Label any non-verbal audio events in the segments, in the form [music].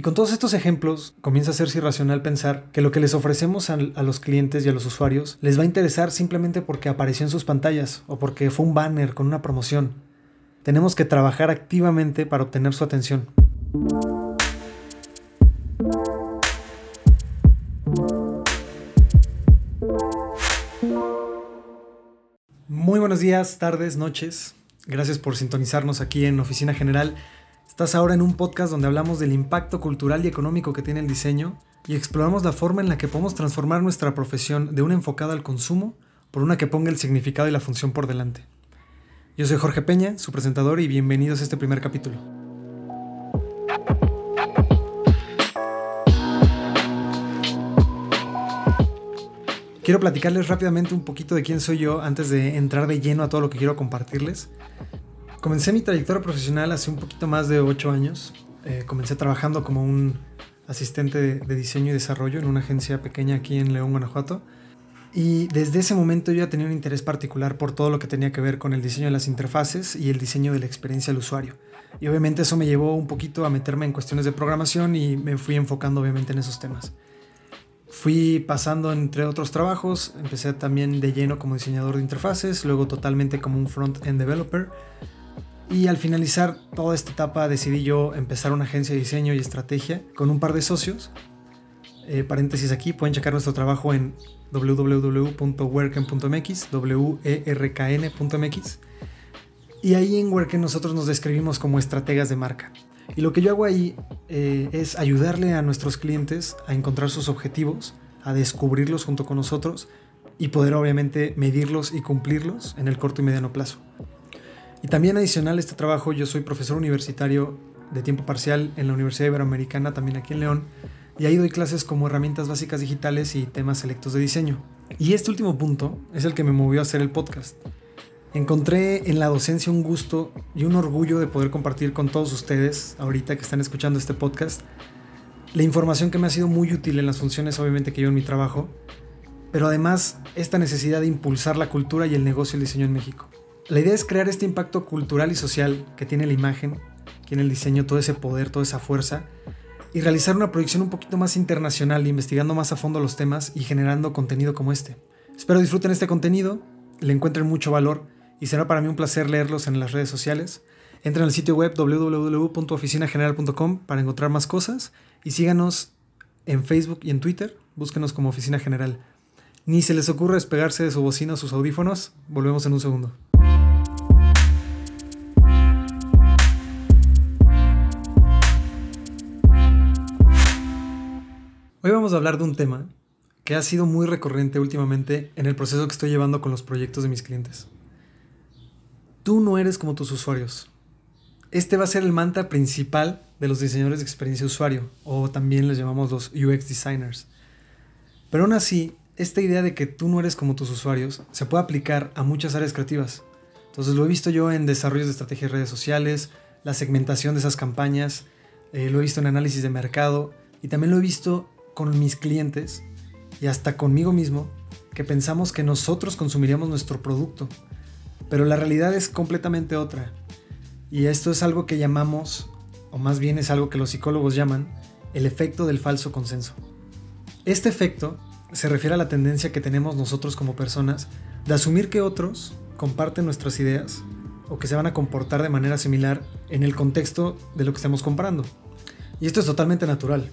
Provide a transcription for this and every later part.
Y con todos estos ejemplos comienza a hacerse irracional pensar que lo que les ofrecemos a, a, los clientes y a los usuarios les va a interesar simplemente porque apareció en sus pantallas o porque fue un banner con una promoción. Tenemos que trabajar activamente para obtener su atención. Muy buenos días, tardes, noches. Gracias por sintonizarnos aquí en Oficina General. Estás ahora en un podcast donde hablamos del impacto cultural y económico que tiene el diseño y exploramos la forma en la que podemos transformar nuestra profesión de una enfocada al consumo por una que ponga el significado y la función por delante. Yo soy Jorge Peña, su presentador, y bienvenidos a este primer capítulo. Quiero platicarles rápidamente un poquito de quién soy yo antes de entrar de lleno a todo lo que quiero compartirles. Comencé mi trayectoria profesional hace un poquito más de 8 años. Eh, comencé trabajando como un asistente de, de, diseño y desarrollo en una agencia pequeña aquí en León, Guanajuato. Y desde ese momento yo ya tenía un interés particular por todo lo que tenía que ver con el diseño de las interfaces y el diseño de la experiencia del usuario. Y obviamente eso me llevó un poquito a meterme en cuestiones de programación y me fui enfocando obviamente en esos temas. Fui pasando entre otros trabajos, empecé también de lleno como diseñador de interfaces, luego totalmente como un front-end developer. Y al finalizar toda esta etapa decidí yo empezar una agencia de diseño y estrategia con un par de socios. Eh, paréntesis aquí, pueden checar nuestro trabajo en www.werken.mx, werkn.mx. Y ahí en Werken nosotros nos describimos como estrategas de marca. Y lo que yo hago ahí eh, es ayudarle a nuestros clientes a encontrar sus objetivos, a descubrirlos junto con nosotros y poder obviamente medirlos y cumplirlos en el corto y mediano plazo. Y también adicional a este trabajo, yo soy profesor universitario de tiempo parcial en la Universidad Iberoamericana, también aquí en León, y ahí doy clases como herramientas básicas digitales y temas selectos de diseño. Y este último punto es el que me movió a hacer el podcast. Encontré en la docencia un gusto y un orgullo de poder compartir con todos ustedes, ahorita que están escuchando este podcast, la información que me ha sido muy útil en las funciones obviamente que yo en mi trabajo, pero además esta necesidad de impulsar la cultura y el negocio del diseño en México. La idea es crear este impacto cultural y social que tiene la imagen, que tiene el diseño, todo ese poder, toda esa fuerza, y realizar una proyección un poquito más internacional, investigando más a fondo los temas y generando contenido como este. Espero disfruten este contenido, le encuentren mucho valor y será para mí un placer leerlos en las redes sociales. Entren al sitio web www.oficinageneral.com para encontrar más cosas y síganos en Facebook y en Twitter. Búsquenos como Oficina General. Ni se les ocurra despegarse de su bocina o sus audífonos. Volvemos en un segundo. Hoy vamos a hablar de un tema que ha sido muy recurrente últimamente en el proceso que estoy llevando con los proyectos de mis clientes. Tú no eres como tus usuarios. Este va a ser el mantra principal de los diseñadores de experiencia usuario, o también les llamamos los UX designers. Pero aún así, esta idea de que tú no eres como tus usuarios se puede aplicar a muchas áreas creativas. Entonces lo he visto yo en desarrollos de estrategias de redes sociales, la segmentación de esas campañas, eh, lo he visto en análisis de mercado y también lo he visto con mis clientes y hasta conmigo mismo que pensamos que nosotros consumiríamos nuestro producto pero la realidad es completamente otra. Y esto es algo que llamamos, o más bien es algo que los psicólogos llaman, el efecto del falso consenso. Este efecto se refiere a la tendencia que tenemos nosotros como personas de asumir que otros comparten nuestras ideas o que se van a comportar de manera similar en el contexto de lo que estamos comprando. Y esto es totalmente natural.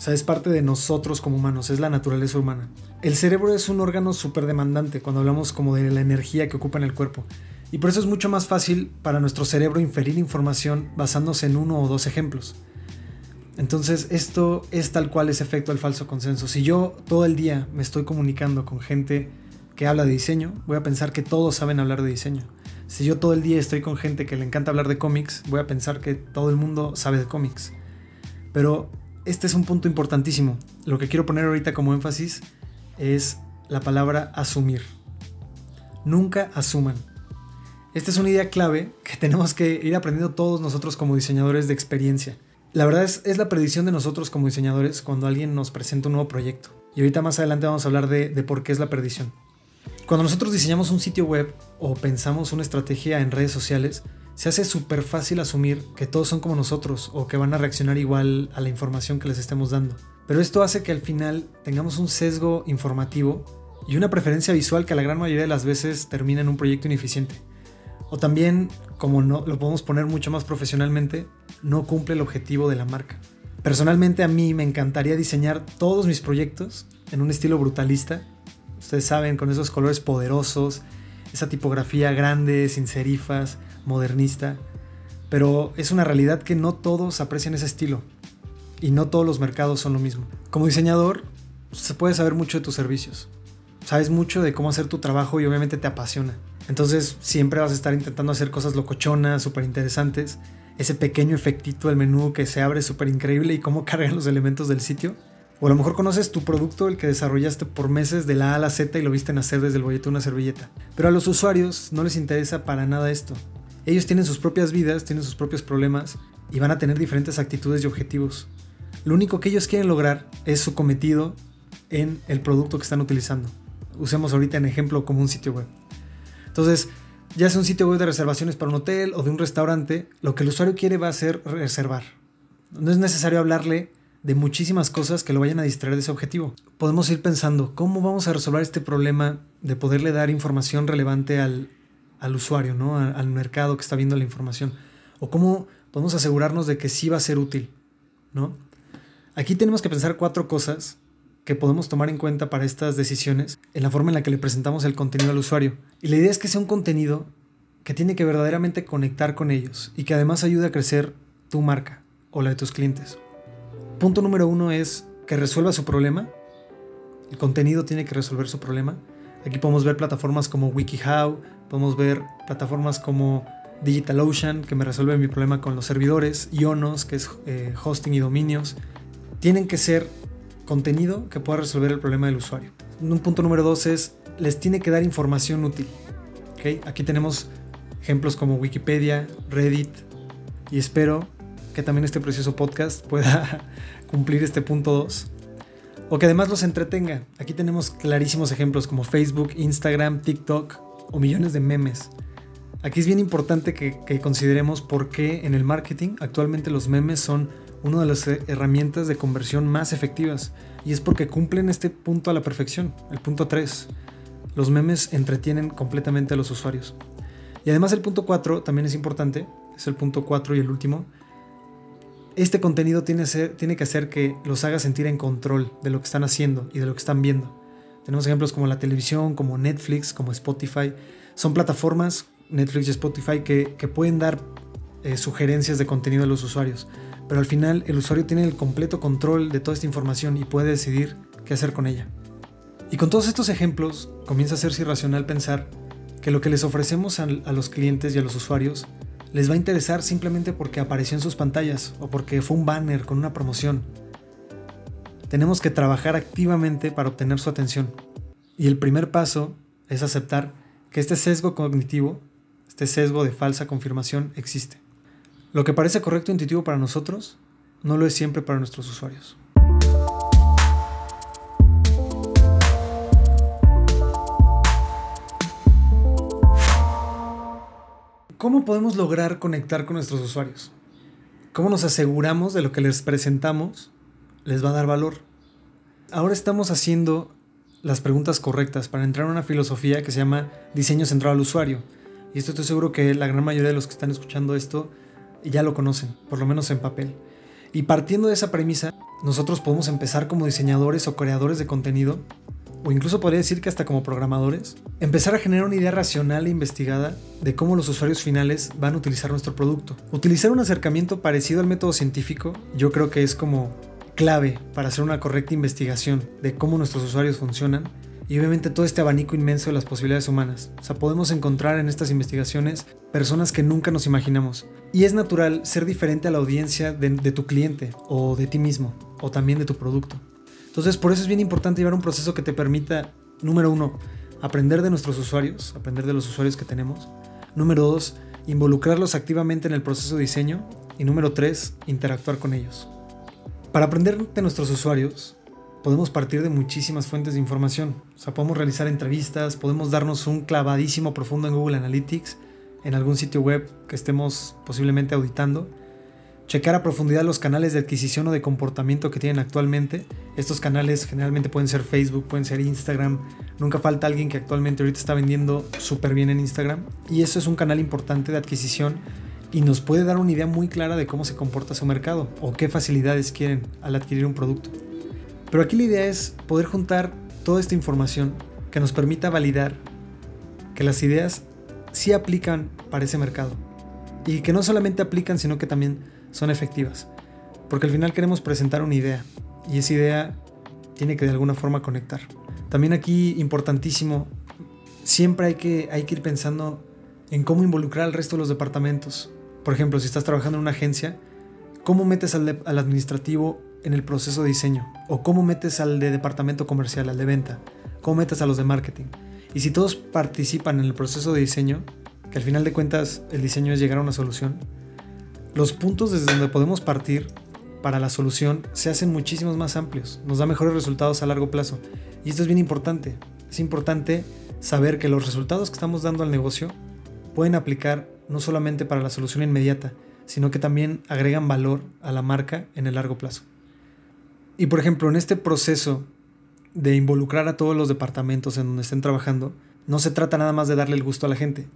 O sea, es parte de nosotros como humanos, es la naturaleza humana. El cerebro es un órgano súper demandante cuando hablamos como de la energía que ocupa en el cuerpo. Y por eso es mucho más fácil para nuestro cerebro inferir información basándose en uno o dos ejemplos. Entonces esto es tal cual ese efecto del falso consenso. Si yo todo el día me estoy comunicando con gente que habla de diseño, voy a pensar que todos saben hablar de diseño. Si yo todo el día estoy con gente que le encanta hablar de cómics, voy a pensar que todo el mundo sabe de cómics. Pero este es un punto importantísimo. Lo que quiero poner ahorita como énfasis es la palabra asumir. Nunca asuman. Esta es una idea clave que tenemos que ir aprendiendo todos nosotros como diseñadores de experiencia. La verdad es, es la predicción de nosotros como diseñadores cuando alguien nos presenta un nuevo proyecto. Y ahorita más adelante vamos a hablar de, de por qué es la predicción. Cuando nosotros diseñamos un sitio web o pensamos una estrategia en redes sociales, se hace súper fácil asumir que todos son como nosotros o que van a reaccionar igual a la información que les estemos dando. Pero esto hace que al final tengamos un sesgo informativo y una preferencia visual que la gran mayoría de las veces termina en un proyecto ineficiente. O también, como no, lo podemos poner mucho más profesionalmente, no cumple el objetivo de la marca. Personalmente a mí me encantaría diseñar todos mis proyectos en un estilo brutalista. Ustedes saben, con esos colores poderosos, esa tipografía grande, sin serifas, modernista. Pero es una realidad que no todos aprecian ese estilo. Y no todos los mercados son lo mismo. Como diseñador, se puede saber mucho de tus servicios. Sabes mucho de cómo hacer tu trabajo y obviamente te apasiona. Entonces siempre vas a estar intentando hacer cosas locochonas, súper interesantes. Ese pequeño efectito del menú que se abre súper increíble y cómo [laughs] cargan los elementos del sitio. O a lo mejor conoces tu producto, el que desarrollaste por meses de la A a la Z y lo viste nacer desde el boleto de una servilleta. Pero a los usuarios no les interesa para nada esto. Ellos tienen sus propias vidas, tienen sus propios problemas y van a tener diferentes actitudes y objetivos. Lo único que ellos quieren lograr es su cometido en el producto que están utilizando. Usemos ahorita en ejemplo como un sitio web. Entonces, ya sea un sitio web de reservaciones para un hotel o de un restaurante, lo que el usuario quiere va a ser reservar. No es necesario hablarle de muchísimas cosas que lo vayan a distraer de ese objetivo. Podemos ir pensando, ¿cómo vamos a resolver este problema de poderle dar información relevante al, usuario, ¿no? al mercado que está viendo la información? ¿O cómo podemos asegurarnos de que sí va a ser útil? ¿no? Aquí tenemos que pensar cuatro cosas que podemos tomar en cuenta para estas decisiones en la forma en la que le presentamos el contenido al usuario. Y la idea es que sea un contenido que tiene que verdaderamente conectar con ellos y que además ayude a crecer tu marca o la de tus clientes. Punto número uno es que resuelva su problema. El contenido tiene que resolver su problema. Aquí podemos ver plataformas como WikiHow, podemos ver plataformas como DigitalOcean, que me resuelve mi problema con los servidores, Ionos, que es eh, hosting y dominios. Tienen que ser contenido que pueda resolver el problema del usuario. Un punto número dos es, les tiene que dar información útil. ¿Okay? Aquí tenemos ejemplos como Wikipedia, Reddit, y espero que también este precioso podcast pueda [laughs] cumplir este punto 2. O que además los entretenga. Aquí tenemos clarísimos ejemplos como Facebook, Instagram, TikTok o millones de memes. Aquí es bien importante que, consideremos por qué en el marketing actualmente los memes son una de las herramientas de conversión más efectivas. Y es porque cumplen este punto a la perfección, el punto 3. Los memes entretienen completamente a los usuarios. Y además el punto 4 también es importante, es el punto 4 y el último. Este contenido tiene, que hacer que los haga sentir en control de lo que están haciendo y de lo que están viendo. Tenemos ejemplos como la televisión, como Netflix, como Spotify. Son plataformas, Netflix y Spotify, que, pueden dar eh, sugerencias de contenido a los usuarios pero al final el usuario tiene el completo control de toda esta información y puede decidir qué hacer con ella. Y con todos estos ejemplos comienza a ser irracional pensar que lo que les ofrecemos a, los clientes y a los usuarios les va a interesar simplemente porque apareció en sus pantallas o porque fue un banner con una promoción. Tenemos que trabajar activamente para obtener su atención. Y el primer paso es aceptar que este sesgo cognitivo, este sesgo de falsa confirmación existe. Lo que parece correcto e intuitivo para nosotros, no lo es siempre para nuestros usuarios. ¿Cómo podemos lograr conectar con nuestros usuarios? ¿Cómo nos aseguramos de lo que les presentamos les va a dar valor? Ahora estamos haciendo las preguntas correctas para entrar en una filosofía que se llama diseño centrado al usuario. Y esto estoy seguro que la gran mayoría de los que están escuchando esto ya lo conocen, por lo menos en papel. Y partiendo de esa premisa, nosotros podemos empezar como diseñadores o creadores de contenido, o incluso podría decir que hasta como programadores, empezar a generar una idea racional e investigada de cómo los usuarios finales van a utilizar nuestro producto. Utilizar un acercamiento parecido al método científico yo creo que es como clave para hacer una correcta investigación de cómo nuestros usuarios funcionan y obviamente todo este abanico inmenso de las posibilidades humanas. O sea, podemos encontrar en estas investigaciones personas que nunca nos imaginamos. Y es natural ser diferente a la audiencia de, tu cliente o de ti mismo o también de tu producto. Entonces, por eso es bien importante llevar un proceso que te permita, número uno, aprender de nuestros usuarios, aprender de los usuarios que tenemos. Número dos, involucrarlos activamente en el proceso de diseño. Y número tres, interactuar con ellos. Para aprender de nuestros usuarios, podemos partir de muchísimas fuentes de información. O sea, podemos realizar entrevistas, podemos darnos un clavadísimo profundo en Google Analytics en algún sitio web que estemos posiblemente auditando, checar a profundidad los canales de adquisición o de comportamiento que tienen actualmente. Estos canales generalmente pueden ser Facebook, pueden ser Instagram. Nunca falta alguien que actualmente ahorita está vendiendo súper bien en Instagram. Y eso es un canal importante de adquisición y nos puede dar una idea muy clara de cómo se comporta su mercado o qué facilidades quieren al adquirir un producto. Pero aquí la idea es poder juntar toda esta información que nos permita validar que las ideas sí aplican para ese mercado. Y que no solamente aplican, sino que también son efectivas. Porque al final queremos presentar una idea. Y esa idea tiene que de alguna forma conectar. También aquí, importantísimo, siempre hay que, hay que ir pensando en cómo involucrar al resto de los departamentos. Por ejemplo, si estás trabajando en una agencia, ¿cómo metes al, al administrativo en el proceso de diseño? ¿O cómo metes al de departamento comercial, al de venta? ¿Cómo metes a los de marketing? Y si todos participan en el proceso de diseño, que al final de cuentas el diseño es llegar a una solución, los puntos desde donde podemos partir para la solución se hacen muchísimos más amplios, nos da mejores resultados a largo plazo. Y esto es bien importante. Es importante saber que los resultados que estamos dando al negocio pueden aplicar no solamente para la solución inmediata, sino que también agregan valor a la marca en el largo plazo. Y por ejemplo, en este proceso de involucrar a todos los departamentos en donde estén trabajando, no se trata nada más de darle el gusto a la gente.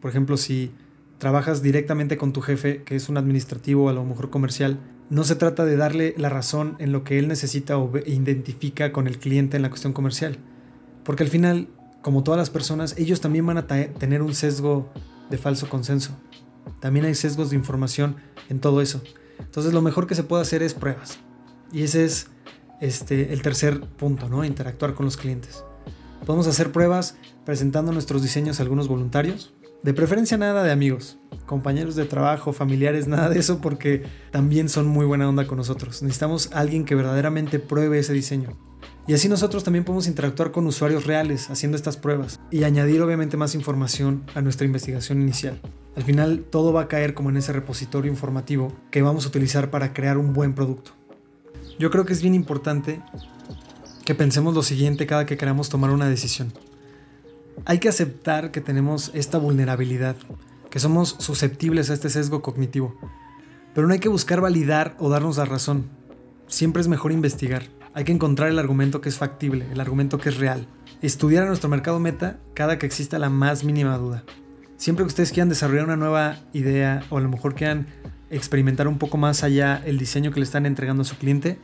Por ejemplo, si trabajas directamente con tu jefe, que es un administrativo a lo mejor comercial, no se trata de darle la razón en lo que él necesita o identifica con el cliente en la cuestión comercial. Porque al final, como todas las personas, ellos también van a tener un sesgo de falso consenso. También hay sesgos de información en todo eso. Entonces lo mejor que se puede hacer es pruebas. Y ese es este, el tercer punto, ¿no? Interactuar con los clientes. Podemos hacer pruebas presentando nuestros diseños a algunos voluntarios. De preferencia nada de amigos, compañeros de trabajo, familiares, nada de eso porque también son muy buena onda con nosotros. Necesitamos alguien que verdaderamente pruebe ese diseño. Y así nosotros también podemos interactuar con usuarios reales haciendo estas pruebas y añadir obviamente más información a nuestra investigación inicial. Al final todo va a caer como en ese repositorio informativo que vamos a utilizar para crear un buen producto. Yo creo que es bien importante que pensemos lo siguiente cada que queramos tomar una decisión. Hay que aceptar que tenemos esta vulnerabilidad, que somos susceptibles a este sesgo cognitivo, pero no hay que buscar validar o darnos la razón. Siempre es mejor investigar. Hay que encontrar el argumento que es factible, el argumento que es real. Estudiar a nuestro mercado meta cada que exista la más mínima duda. Siempre que ustedes quieran desarrollar una nueva idea o a lo mejor quieran experimentar un poco más allá el diseño que le están entregando a su cliente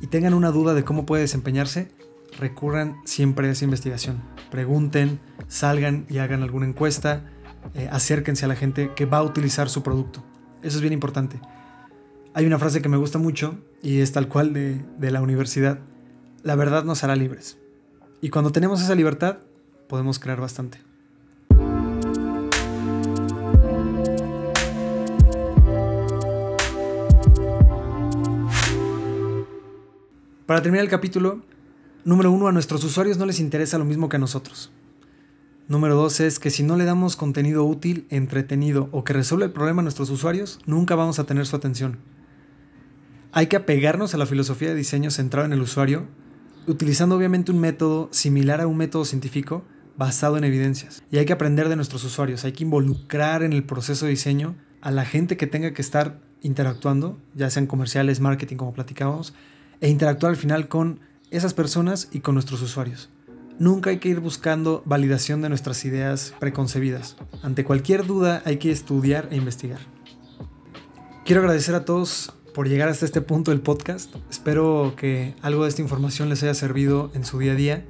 y tengan una duda de cómo puede desempeñarse, recurran siempre a esa investigación. Pregunten, salgan y hagan alguna encuesta, eh, acérquense a la gente que va a utilizar su producto. Eso es bien importante. Hay una frase que me gusta mucho y es tal cual de, de la universidad. La verdad nos hará libres. Y cuando tenemos esa libertad, podemos crear bastante. Para terminar el capítulo, número uno, a nuestros usuarios no les interesa lo mismo que a nosotros. Número dos es que si no le damos contenido útil, entretenido o que resuelva el problema a nuestros usuarios, nunca vamos a tener su atención. Hay que apegarnos a la filosofía de diseño centrado en el usuario, utilizando obviamente un método similar a un método científico basado en evidencias. Y hay que aprender de nuestros usuarios, hay que involucrar en el proceso de diseño a la gente que tenga que estar interactuando, ya sean comerciales, marketing, como platicábamos, e interactuar al final con esas personas y con nuestros usuarios. Nunca hay que ir buscando validación de nuestras ideas preconcebidas. Ante cualquier duda hay que estudiar e investigar. Quiero agradecer a todos por llegar hasta este punto del podcast. Espero que algo de esta información les haya servido en su día a día.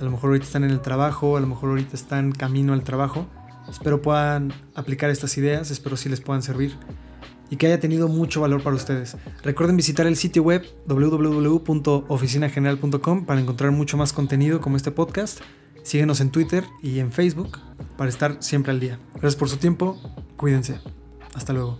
A lo mejor ahorita están en el trabajo, a lo mejor ahorita están camino al trabajo. Espero puedan aplicar estas ideas, espero sí les puedan servir y que haya tenido mucho valor para ustedes. Recuerden visitar el sitio web www.oficinageneral.com para encontrar mucho más contenido como este podcast. Síguenos en Twitter y en Facebook para estar siempre al día. Gracias por su tiempo, cuídense. Hasta luego.